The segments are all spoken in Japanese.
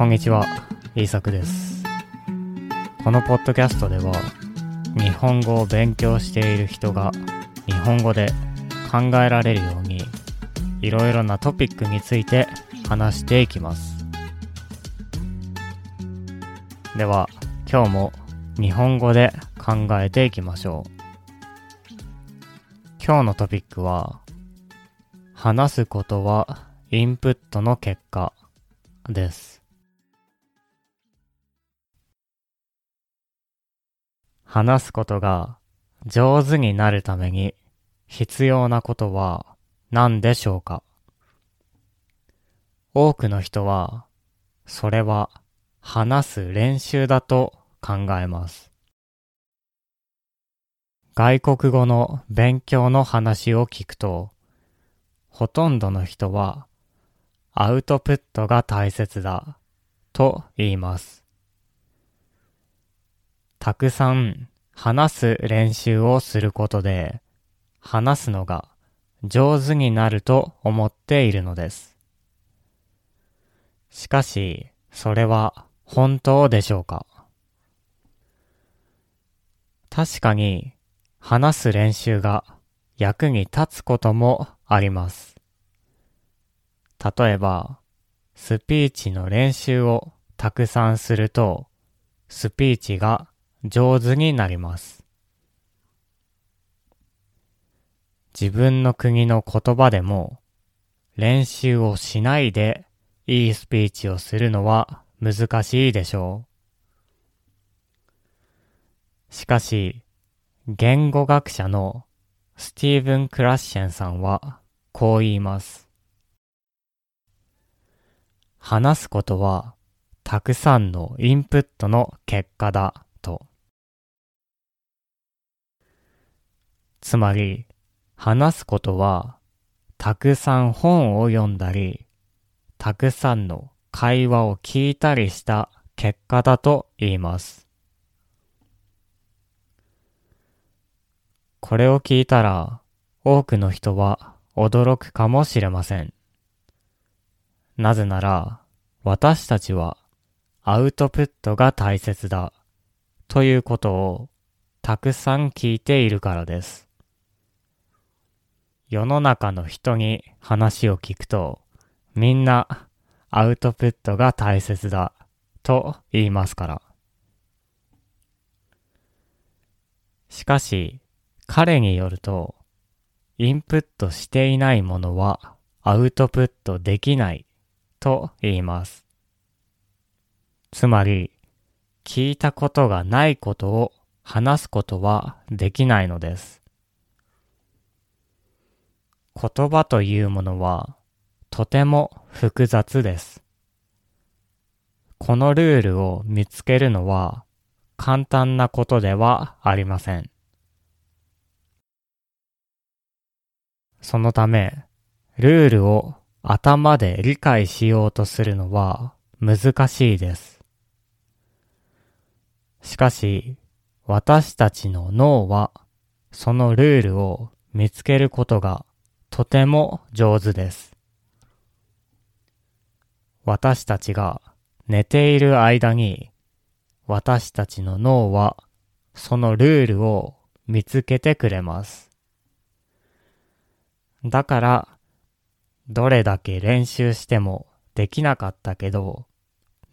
こんにちは、イーサクです。このポッドキャストでは、日本語を勉強している人が日本語で考えられるように、いろいろなトピックについて話していきます。では、今日も日本語で考えていきましょう。今日のトピックは、話すことはインプットの結果です。話すことが上手になるために必要なことは何でしょうか？多くの人はそれは話す練習だと考えます。外国語の勉強の話を聞くとほとんどの人はアウトプットが大切だと言います。たくさん話す練習をすることで話すのが上手になると思っているのです。しかし、それは本当でしょうか？確かに話す練習が役に立つこともあります。例えば、スピーチの練習をたくさんすると、スピーチが上手になります。自分の国の言葉でも、練習をしないでいいスピーチをするのは難しいでしょう。しかし、言語学者のスティーブン・クラッシェンさんはこう言います。話すことはたくさんのインプットの結果だと。つまり、話すことはたくさん本を読んだり、たくさんの会話を聞いたりした結果だと言います。これを聞いたら多くの人は驚くかもしれません。なぜなら私たちはアウトプットが大切だということをたくさん聞いているからです。世の中の人に話を聞くとみんなアウトプットが大切だと言いますから。しかし彼によるとインプットしていないものはアウトプットできないと言います。つまり、聞いたことがないことを話すことはできないのです。言葉というものはとても複雑です。このルールを見つけるのは簡単なことではありません。そのため、ルールを頭で理解しようとするのは難しいです。しかし、私たちの脳はそのルールを見つけることがとても上手です。私たちが寝ている間に私たちの脳はそのルールを見つけてくれます。だから、どれだけ練習してもできなかったけど、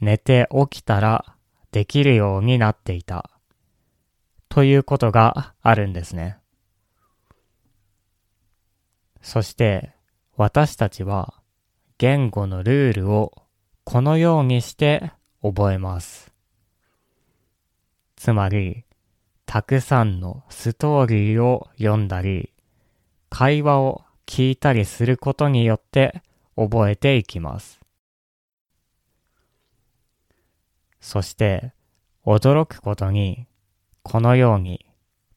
寝て起きたらできるようになっていた。ということがあるんですね。そして、私たちは言語のルールをこのようにして覚えます。つまり、たくさんのストーリーを読んだり、会話を聞いたりすることによって覚えていきます。そして驚くことにこのように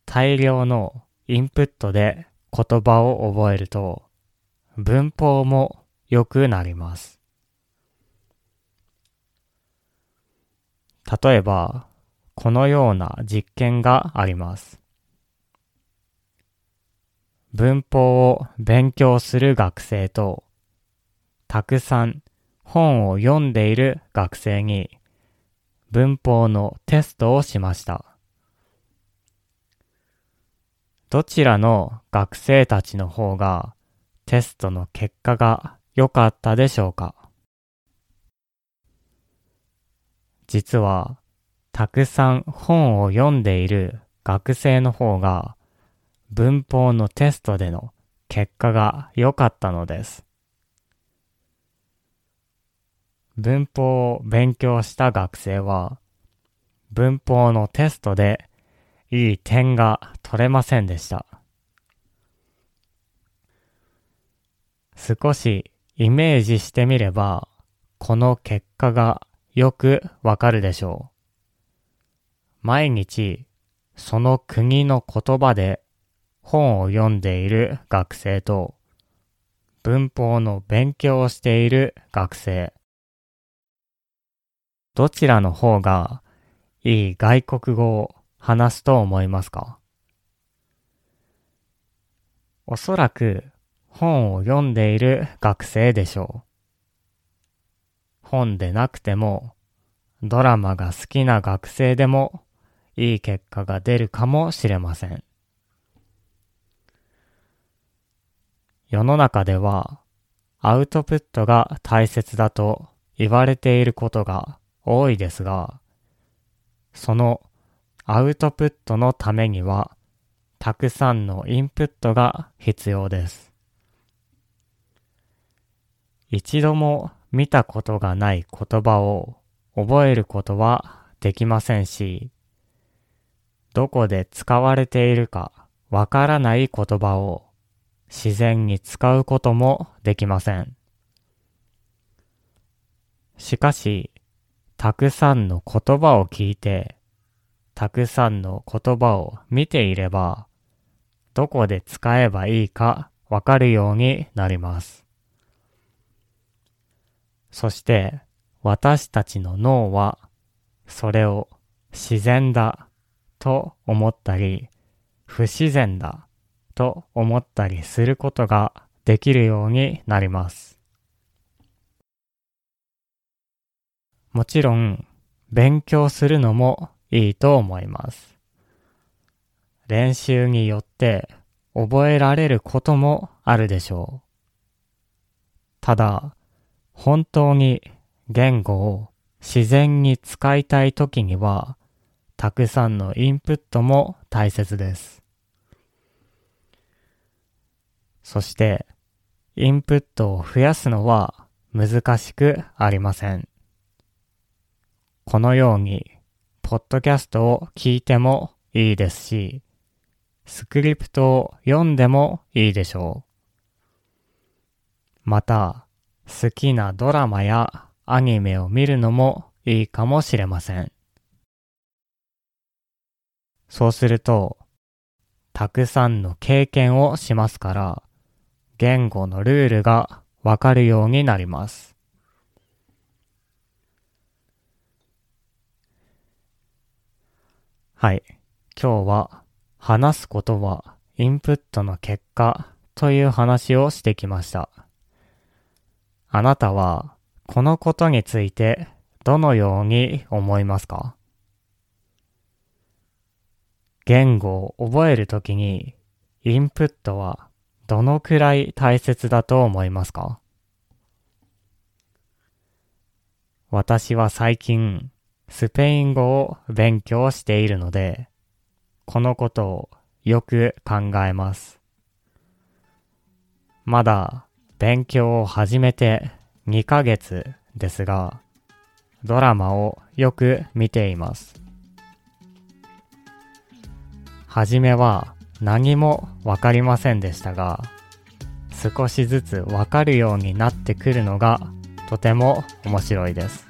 大量のインプットで言葉を覚えると文法も良くなります。例えばこのような実験があります。文法を勉強する学生と、たくさん本を読んでいる学生に文法のテストをしました。どちらの学生たちの方がテストの結果が良かったでしょうか？実は、たくさん本を読んでいる学生の方が文法のテストでの結果が良かったのです。文法を勉強した学生は文法のテストでいい点が取れませんでした。少しイメージしてみれば、この結果がよくわかるでしょう。毎日、その国の言葉で本を読んでいる学生と、文法の勉強をしている学生。どちらの方がいい外国語を話すと思いますか？おそらく本を読んでいる学生でしょう。本でなくてもドラマが好きな学生でもいい結果が出るかもしれません。世の中ではアウトプットが大切だと言われていることが多いですが、そのアウトプットのためには、たくさんのインプットが必要です。一度も見たことがない言葉を覚えることはできませんし、どこで使われているかわからない言葉を自然に使うこともできません。しかし、たくさんの言葉を聞いてたくさんの言葉を見ていれば、どこで使えばいいかわかるようになります。そして私たちの脳はそれを自然だと思ったり不自然だと思ったりすることができるようになります。もちろん勉強するのもいいと思います。練習によって覚えられることもあるでしょう。ただ、本当に言語を自然に使いたいときには、たくさんのインプットも大切です。そして、インプットを増やすのは難しくありません。このようにポッドキャストを聞いてもいいですし、スクリプトを読んでもいいでしょう。また、好きなドラマやアニメを見るのもいいかもしれません。そうすると、たくさんの経験をしますから、言語のルールがわかるようになります。はい。今日は話すことはインプットの結果という話をしてきました。あなたはこのことについてどのように思いますか？言語を覚えるときにインプットはどのくらい大切だと思いますか？私は最近スペイン語を勉強しているので、このことをよく考えます。まだ勉強を始めて2ヶ月ですが、ドラマをよく見ています。はじめは何もわかりませんでしたが、少しずつわかるようになってくるのがとても面白いです。